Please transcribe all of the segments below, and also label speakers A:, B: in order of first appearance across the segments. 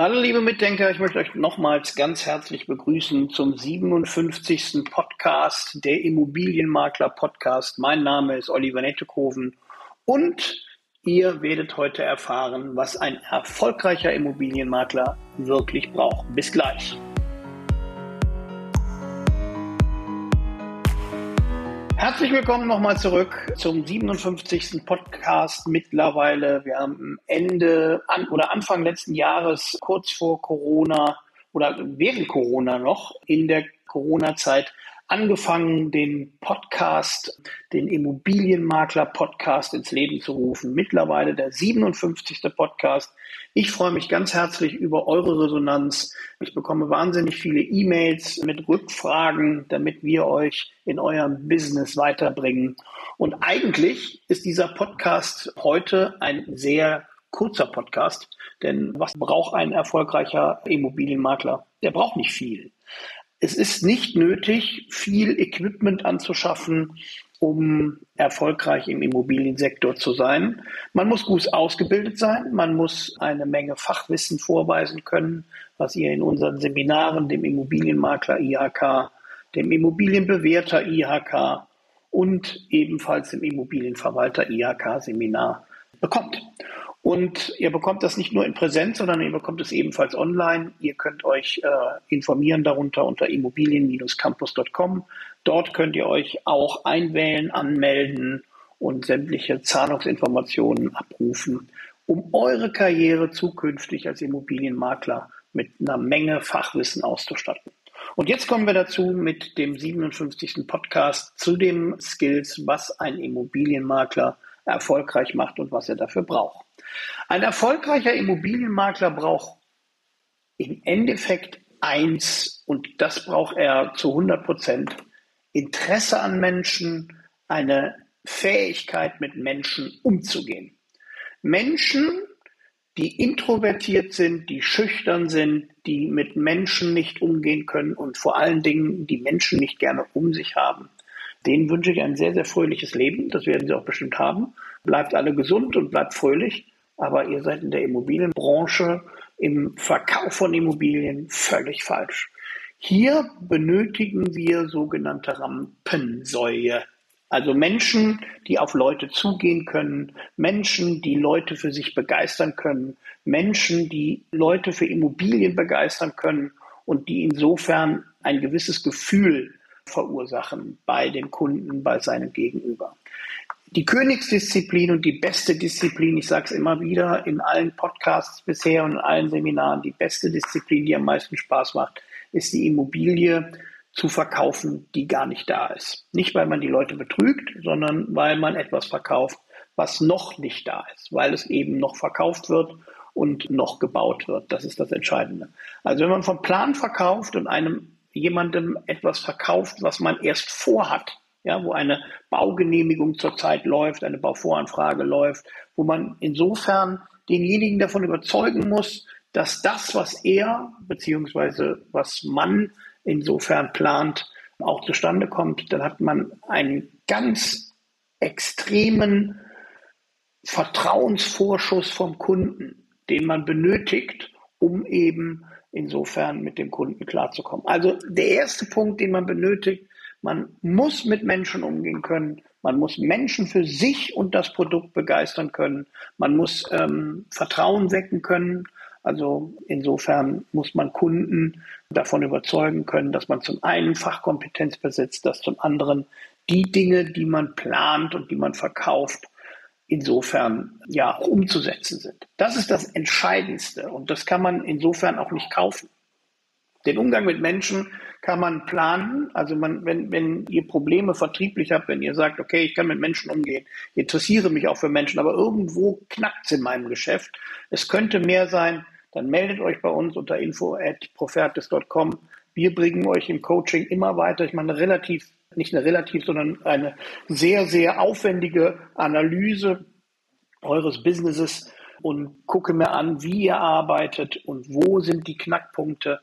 A: Hallo liebe Mitdenker, ich möchte euch nochmals ganz herzlich begrüßen zum 57. Podcast der Immobilienmakler Podcast. Mein Name ist Oliver Nettekoven und ihr werdet heute erfahren, was ein erfolgreicher Immobilienmakler wirklich braucht. Bis gleich. Herzlich willkommen nochmal zurück zum 57. Podcast mittlerweile. Wir haben Ende an, oder Anfang letzten Jahres, kurz vor Corona oder während Corona noch, in der Corona-Zeit angefangen, den Podcast, den Immobilienmakler-Podcast ins Leben zu rufen. Mittlerweile der 57. Podcast. Ich freue mich ganz herzlich über eure Resonanz. Ich bekomme wahnsinnig viele E-Mails mit Rückfragen, damit wir euch in eurem Business weiterbringen. Und eigentlich ist dieser Podcast heute ein sehr kurzer Podcast, denn was braucht ein erfolgreicher Immobilienmakler? Der braucht nicht viel. Es ist nicht nötig, viel Equipment anzuschaffen, um erfolgreich im Immobiliensektor zu sein. Man muss gut ausgebildet sein, man muss eine Menge Fachwissen vorweisen können, was ihr in unseren Seminaren, dem Immobilienmakler IHK, dem Immobilienbewerter IHK und ebenfalls dem Immobilienverwalter IHK Seminar bekommt. Und ihr bekommt das nicht nur in Präsenz, sondern ihr bekommt es ebenfalls online. Ihr könnt euch äh, informieren darunter unter immobilien-campus.com. Dort könnt ihr euch auch einwählen, anmelden und sämtliche Zahlungsinformationen abrufen, um eure Karriere zukünftig als Immobilienmakler mit einer Menge Fachwissen auszustatten. Und jetzt kommen wir dazu mit dem 57. Podcast zu den Skills, was ein Immobilienmakler erfolgreich macht und was er dafür braucht. Ein erfolgreicher Immobilienmakler braucht im Endeffekt eins und das braucht er zu 100 Prozent. Interesse an Menschen, eine Fähigkeit mit Menschen umzugehen. Menschen, die introvertiert sind, die schüchtern sind, die mit Menschen nicht umgehen können und vor allen Dingen die Menschen nicht gerne um sich haben. Denen wünsche ich ein sehr, sehr fröhliches Leben. Das werden sie auch bestimmt haben. Bleibt alle gesund und bleibt fröhlich aber ihr seid in der Immobilienbranche im Verkauf von Immobilien völlig falsch. Hier benötigen wir sogenannte Rampensäue. Also Menschen, die auf Leute zugehen können, Menschen, die Leute für sich begeistern können, Menschen, die Leute für Immobilien begeistern können und die insofern ein gewisses Gefühl verursachen bei den Kunden, bei seinem Gegenüber die Königsdisziplin und die beste Disziplin, ich sage es immer wieder in allen Podcasts bisher und in allen Seminaren, die beste Disziplin, die am meisten Spaß macht, ist die Immobilie zu verkaufen, die gar nicht da ist. Nicht, weil man die Leute betrügt, sondern weil man etwas verkauft, was noch nicht da ist, weil es eben noch verkauft wird und noch gebaut wird. Das ist das Entscheidende. Also wenn man vom Plan verkauft und einem jemandem etwas verkauft, was man erst vorhat, ja, wo eine Baugenehmigung zurzeit läuft, eine Bauvoranfrage läuft, wo man insofern denjenigen davon überzeugen muss, dass das, was er beziehungsweise was man insofern plant, auch zustande kommt, dann hat man einen ganz extremen Vertrauensvorschuss vom Kunden, den man benötigt, um eben insofern mit dem Kunden klarzukommen. Also der erste Punkt, den man benötigt, man muss mit Menschen umgehen können. Man muss Menschen für sich und das Produkt begeistern können. Man muss ähm, Vertrauen wecken können. Also insofern muss man Kunden davon überzeugen können, dass man zum einen Fachkompetenz besitzt, dass zum anderen die Dinge, die man plant und die man verkauft, insofern ja auch umzusetzen sind. Das ist das Entscheidendste und das kann man insofern auch nicht kaufen. Den Umgang mit Menschen kann man planen. Also man, wenn, wenn ihr Probleme vertrieblich habt, wenn ihr sagt, okay, ich kann mit Menschen umgehen, ich interessiere mich auch für Menschen, aber irgendwo knackt es in meinem Geschäft. Es könnte mehr sein, dann meldet euch bei uns unter info at profertis.com. Wir bringen euch im Coaching immer weiter. Ich meine, relativ, nicht eine relativ, sondern eine sehr, sehr aufwendige Analyse eures Businesses und gucke mir an, wie ihr arbeitet und wo sind die Knackpunkte.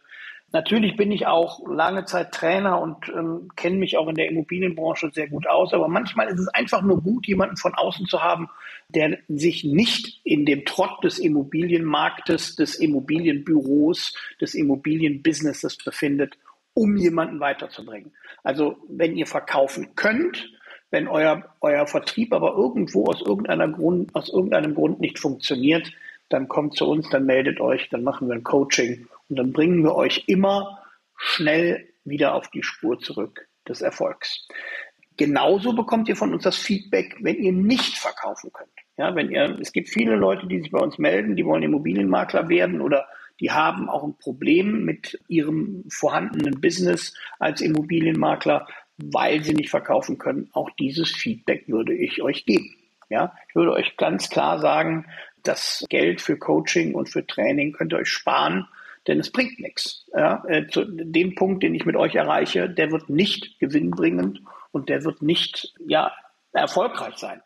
A: Natürlich bin ich auch lange Zeit Trainer und ähm, kenne mich auch in der Immobilienbranche sehr gut aus, aber manchmal ist es einfach nur gut, jemanden von außen zu haben, der sich nicht in dem Trott des Immobilienmarktes, des Immobilienbüros, des Immobilienbusinesses befindet, um jemanden weiterzubringen. Also wenn ihr verkaufen könnt, wenn euer, euer Vertrieb aber irgendwo aus, irgendeiner Grund, aus irgendeinem Grund nicht funktioniert, dann kommt zu uns, dann meldet euch, dann machen wir ein Coaching und dann bringen wir euch immer schnell wieder auf die Spur zurück des Erfolgs. Genauso bekommt ihr von uns das Feedback, wenn ihr nicht verkaufen könnt. Ja, wenn ihr, es gibt viele Leute, die sich bei uns melden, die wollen Immobilienmakler werden oder die haben auch ein Problem mit ihrem vorhandenen Business als Immobilienmakler, weil sie nicht verkaufen können. Auch dieses Feedback würde ich euch geben. Ja, ich würde euch ganz klar sagen, das Geld für Coaching und für Training könnt ihr euch sparen, denn es bringt nichts. Ja, äh, zu dem Punkt, den ich mit euch erreiche, der wird nicht gewinnbringend und der wird nicht ja, erfolgreich sein.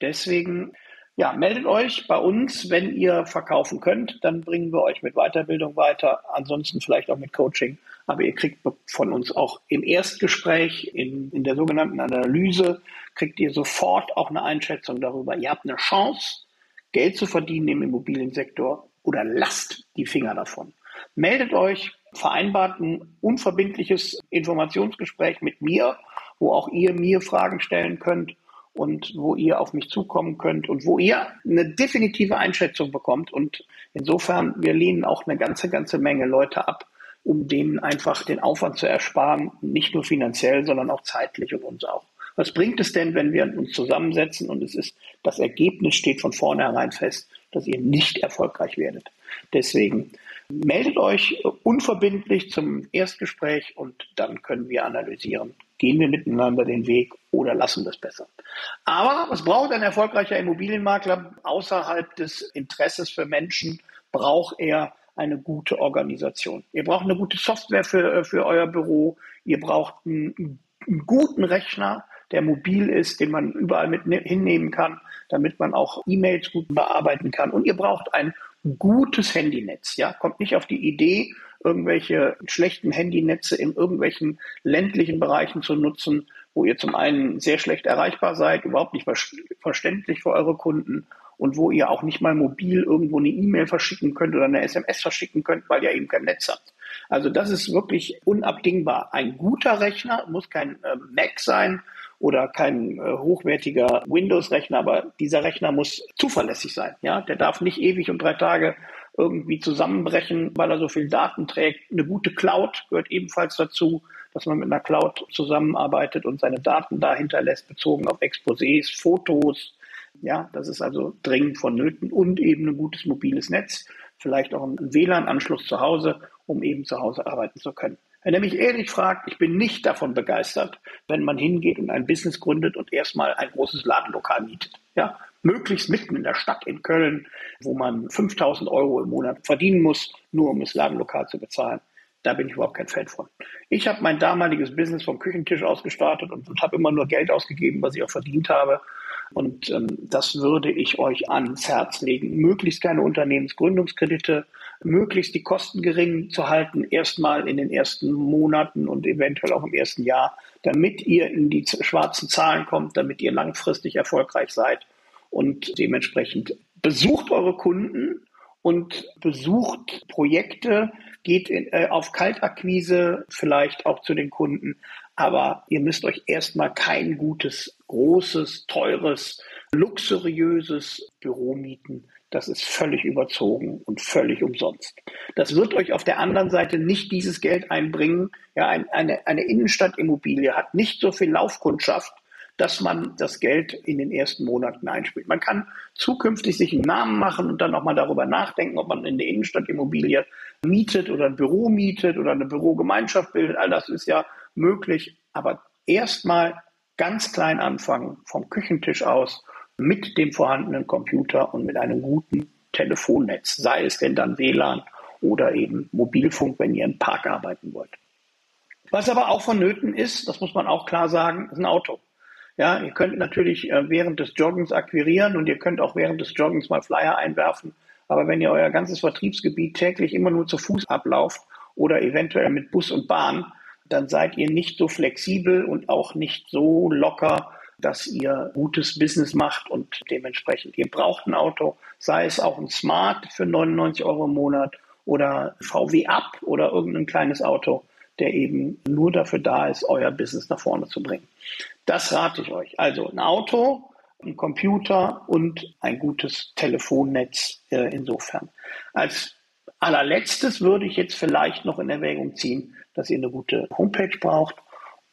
A: Deswegen ja, meldet euch bei uns, wenn ihr verkaufen könnt, dann bringen wir euch mit Weiterbildung weiter, ansonsten vielleicht auch mit Coaching. Aber ihr kriegt von uns auch im Erstgespräch, in, in der sogenannten Analyse, kriegt ihr sofort auch eine Einschätzung darüber. Ihr habt eine Chance, Geld zu verdienen im Immobiliensektor oder lasst die Finger davon. Meldet euch, vereinbart ein unverbindliches Informationsgespräch mit mir, wo auch ihr mir Fragen stellen könnt und wo ihr auf mich zukommen könnt und wo ihr eine definitive Einschätzung bekommt. Und insofern, wir lehnen auch eine ganze, ganze Menge Leute ab, um denen einfach den Aufwand zu ersparen, nicht nur finanziell, sondern auch zeitlich und uns auch. Was bringt es denn, wenn wir uns zusammensetzen und es ist, das Ergebnis steht von vornherein fest, dass ihr nicht erfolgreich werdet? Deswegen meldet euch unverbindlich zum Erstgespräch und dann können wir analysieren, gehen wir miteinander den Weg oder lassen das besser. Aber was braucht ein erfolgreicher Immobilienmakler außerhalb des Interesses für Menschen? Braucht er eine gute Organisation. Ihr braucht eine gute Software für, für euer Büro. Ihr braucht einen, einen guten Rechner der mobil ist, den man überall mit ne-, hinnehmen kann, damit man auch E-Mails gut bearbeiten kann. Und ihr braucht ein gutes Handynetz. Ja, kommt nicht auf die Idee, irgendwelche schlechten Handynetze in irgendwelchen ländlichen Bereichen zu nutzen, wo ihr zum einen sehr schlecht erreichbar seid, überhaupt nicht verständlich für eure Kunden und wo ihr auch nicht mal mobil irgendwo eine E-Mail verschicken könnt oder eine SMS verschicken könnt, weil ihr eben kein Netz habt. Also das ist wirklich unabdingbar. Ein guter Rechner muss kein äh, Mac sein, oder kein äh, hochwertiger Windows-Rechner, aber dieser Rechner muss zuverlässig sein. Ja, der darf nicht ewig und drei Tage irgendwie zusammenbrechen, weil er so viel Daten trägt. Eine gute Cloud gehört ebenfalls dazu, dass man mit einer Cloud zusammenarbeitet und seine Daten da hinterlässt, bezogen auf Exposés, Fotos. Ja, das ist also dringend vonnöten und eben ein gutes mobiles Netz, vielleicht auch ein WLAN-Anschluss zu Hause, um eben zu Hause arbeiten zu können. Wenn er mich ehrlich fragt, ich bin nicht davon begeistert, wenn man hingeht und ein Business gründet und erstmal ein großes Ladenlokal mietet. Ja, möglichst mitten in der Stadt in Köln, wo man 5000 Euro im Monat verdienen muss, nur um das Ladenlokal zu bezahlen. Da bin ich überhaupt kein Fan von. Ich habe mein damaliges Business vom Küchentisch aus gestartet und, und habe immer nur Geld ausgegeben, was ich auch verdient habe. Und ähm, das würde ich euch ans Herz legen. Möglichst keine Unternehmensgründungskredite, möglichst die Kosten gering zu halten, erstmal in den ersten Monaten und eventuell auch im ersten Jahr, damit ihr in die schwarzen Zahlen kommt, damit ihr langfristig erfolgreich seid. Und dementsprechend besucht eure Kunden und besucht Projekte, geht in, äh, auf Kaltakquise vielleicht auch zu den Kunden, aber ihr müsst euch erstmal kein gutes, großes, teures, luxuriöses Büro mieten, das ist völlig überzogen und völlig umsonst. Das wird euch auf der anderen Seite nicht dieses Geld einbringen. Ja, ein, eine, eine Innenstadtimmobilie hat nicht so viel Laufkundschaft, dass man das Geld in den ersten Monaten einspielt. Man kann zukünftig sich einen Namen machen und dann auch mal darüber nachdenken, ob man in der Innenstadtimmobilie mietet oder ein Büro mietet oder eine Bürogemeinschaft bildet. All das ist ja möglich. Aber erstmal ganz klein anfangen, vom Küchentisch aus mit dem vorhandenen Computer und mit einem guten Telefonnetz, sei es denn dann WLAN oder eben Mobilfunk, wenn ihr im Park arbeiten wollt. Was aber auch vonnöten ist, das muss man auch klar sagen, ist ein Auto. Ja, ihr könnt natürlich äh, während des Joggens akquirieren und ihr könnt auch während des Joggens mal Flyer einwerfen. Aber wenn ihr euer ganzes Vertriebsgebiet täglich immer nur zu Fuß ablauft oder eventuell mit Bus und Bahn, dann seid ihr nicht so flexibel und auch nicht so locker, dass ihr gutes Business macht und dementsprechend ihr braucht ein Auto, sei es auch ein Smart für 99 Euro im Monat oder VW Up oder irgendein kleines Auto, der eben nur dafür da ist, euer Business nach vorne zu bringen. Das rate ich euch. Also ein Auto, ein Computer und ein gutes Telefonnetz äh, insofern. Als allerletztes würde ich jetzt vielleicht noch in Erwägung ziehen, dass ihr eine gute Homepage braucht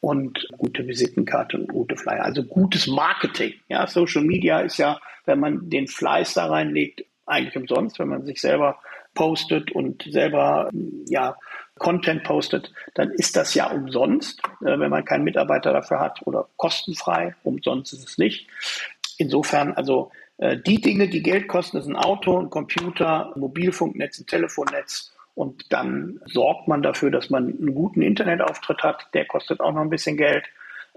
A: und gute Visitenkarte und gute Flyer. Also gutes Marketing. Ja, Social Media ist ja, wenn man den Fleiß da reinlegt, eigentlich umsonst, wenn man sich selber postet und selber ja Content postet, dann ist das ja umsonst, äh, wenn man keinen Mitarbeiter dafür hat oder kostenfrei. Umsonst ist es nicht. Insofern also äh, die Dinge, die Geld kosten, ein Auto, ein Computer, ein Mobilfunknetz, ein Telefonnetz und dann sorgt man dafür, dass man einen guten Internetauftritt hat. Der kostet auch noch ein bisschen Geld.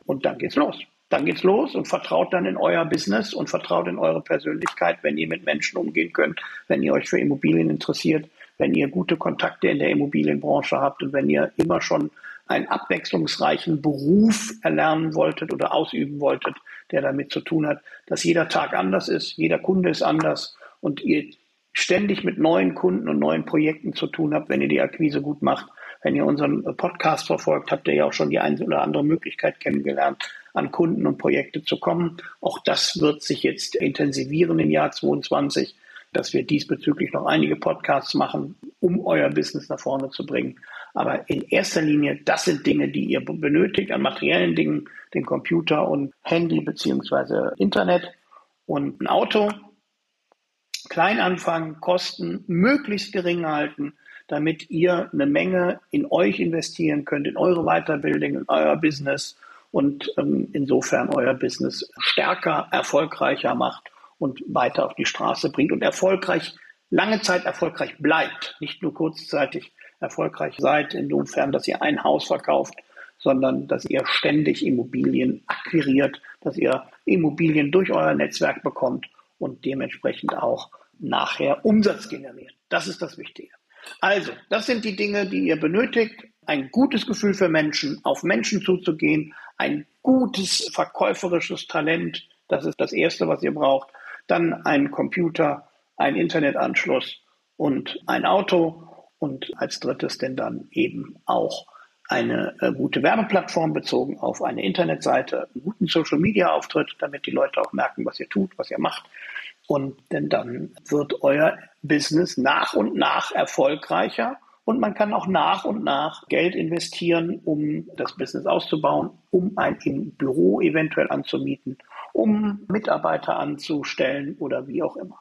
A: Und dann geht's los. Dann geht's los und vertraut dann in euer Business und vertraut in eure Persönlichkeit, wenn ihr mit Menschen umgehen könnt, wenn ihr euch für Immobilien interessiert, wenn ihr gute Kontakte in der Immobilienbranche habt und wenn ihr immer schon einen abwechslungsreichen Beruf erlernen wolltet oder ausüben wolltet, der damit zu tun hat, dass jeder Tag anders ist, jeder Kunde ist anders und ihr ständig mit neuen Kunden und neuen Projekten zu tun habt, wenn ihr die Akquise gut macht. Wenn ihr unseren Podcast verfolgt, habt ihr ja auch schon die eine oder andere Möglichkeit kennengelernt, an Kunden und Projekte zu kommen. Auch das wird sich jetzt intensivieren im Jahr 2022, dass wir diesbezüglich noch einige Podcasts machen, um euer Business nach vorne zu bringen. Aber in erster Linie, das sind Dinge, die ihr benötigt an materiellen Dingen, den Computer und Handy beziehungsweise Internet und ein Auto klein anfangen, Kosten möglichst gering halten, damit ihr eine Menge in euch investieren könnt, in eure Weiterbildung, in euer Business und ähm, insofern euer Business stärker, erfolgreicher macht und weiter auf die Straße bringt und erfolgreich, lange Zeit erfolgreich bleibt, nicht nur kurzzeitig erfolgreich seid, insofern, dass ihr ein Haus verkauft, sondern dass ihr ständig Immobilien akquiriert, dass ihr Immobilien durch euer Netzwerk bekommt und dementsprechend auch nachher Umsatz generieren. Das ist das Wichtige. Also, das sind die Dinge, die ihr benötigt. Ein gutes Gefühl für Menschen, auf Menschen zuzugehen, ein gutes verkäuferisches Talent, das ist das Erste, was ihr braucht. Dann ein Computer, ein Internetanschluss und ein Auto und als drittes denn dann eben auch eine äh, gute Werbeplattform bezogen auf eine Internetseite, einen guten Social-Media-Auftritt, damit die Leute auch merken, was ihr tut, was ihr macht. Und denn dann wird euer Business nach und nach erfolgreicher und man kann auch nach und nach Geld investieren, um das Business auszubauen, um ein Büro eventuell anzumieten, um Mitarbeiter anzustellen oder wie auch immer.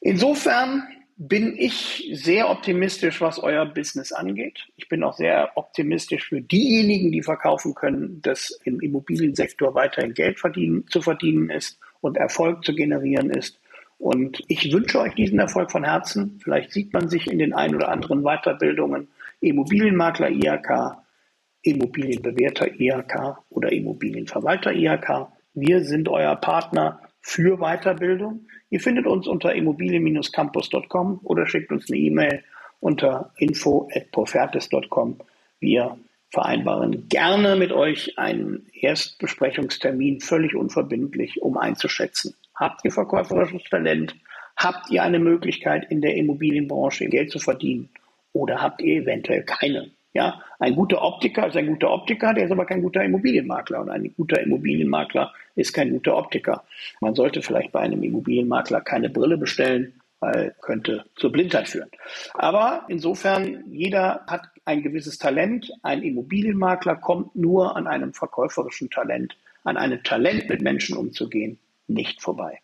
A: Insofern bin ich sehr optimistisch, was euer Business angeht. Ich bin auch sehr optimistisch für diejenigen, die verkaufen können, dass im Immobiliensektor weiterhin Geld verdienen, zu verdienen ist und Erfolg zu generieren ist. Und ich wünsche euch diesen Erfolg von Herzen. Vielleicht sieht man sich in den ein oder anderen Weiterbildungen Immobilienmakler IHK, Immobilienbewerter IHK oder Immobilienverwalter IHK. Wir sind euer Partner für Weiterbildung. Ihr findet uns unter immobilien-campus.com oder schickt uns eine E-Mail unter info.profertis.com. Wir vereinbaren gerne mit euch einen Erstbesprechungstermin, völlig unverbindlich, um einzuschätzen. Habt ihr verkäuferisches Talent? Habt ihr eine Möglichkeit, in der Immobilienbranche Geld zu verdienen? Oder habt ihr eventuell keine? Ja, ein guter Optiker ist ein guter Optiker, der ist aber kein guter Immobilienmakler. Und ein guter Immobilienmakler ist kein guter Optiker. Man sollte vielleicht bei einem Immobilienmakler keine Brille bestellen, weil könnte zur Blindheit führen. Aber insofern, jeder hat ein gewisses Talent. Ein Immobilienmakler kommt nur an einem verkäuferischen Talent, an einem Talent mit Menschen umzugehen, nicht vorbei.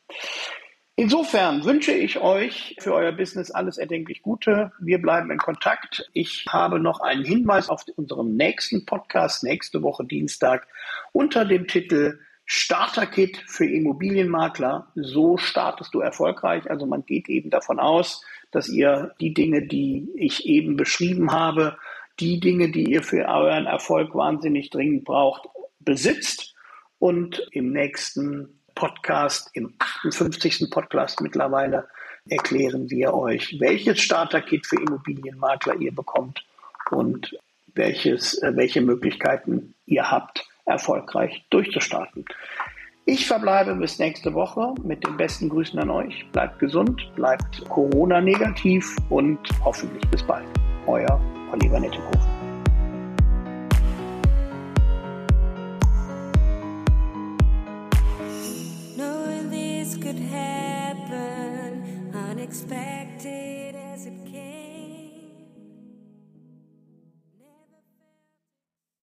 A: Insofern wünsche ich euch für euer Business alles erdenklich Gute. Wir bleiben in Kontakt. Ich habe noch einen Hinweis auf unserem nächsten Podcast, nächste Woche Dienstag, unter dem Titel Starter-Kit für Immobilienmakler. So startest du erfolgreich. Also man geht eben davon aus, dass ihr die Dinge, die ich eben beschrieben habe, die Dinge, die ihr für euren Erfolg wahnsinnig dringend braucht, besitzt und im nächsten Podcast, im 58. Podcast mittlerweile, erklären wir euch, welches Starter-Kit für Immobilienmakler ihr bekommt und welches, äh, welche Möglichkeiten ihr habt, erfolgreich durchzustarten. Ich verbleibe bis nächste Woche mit den besten Grüßen an euch. Bleibt gesund, bleibt Corona-negativ und hoffentlich bis bald. Euer Oliver Nettekofen.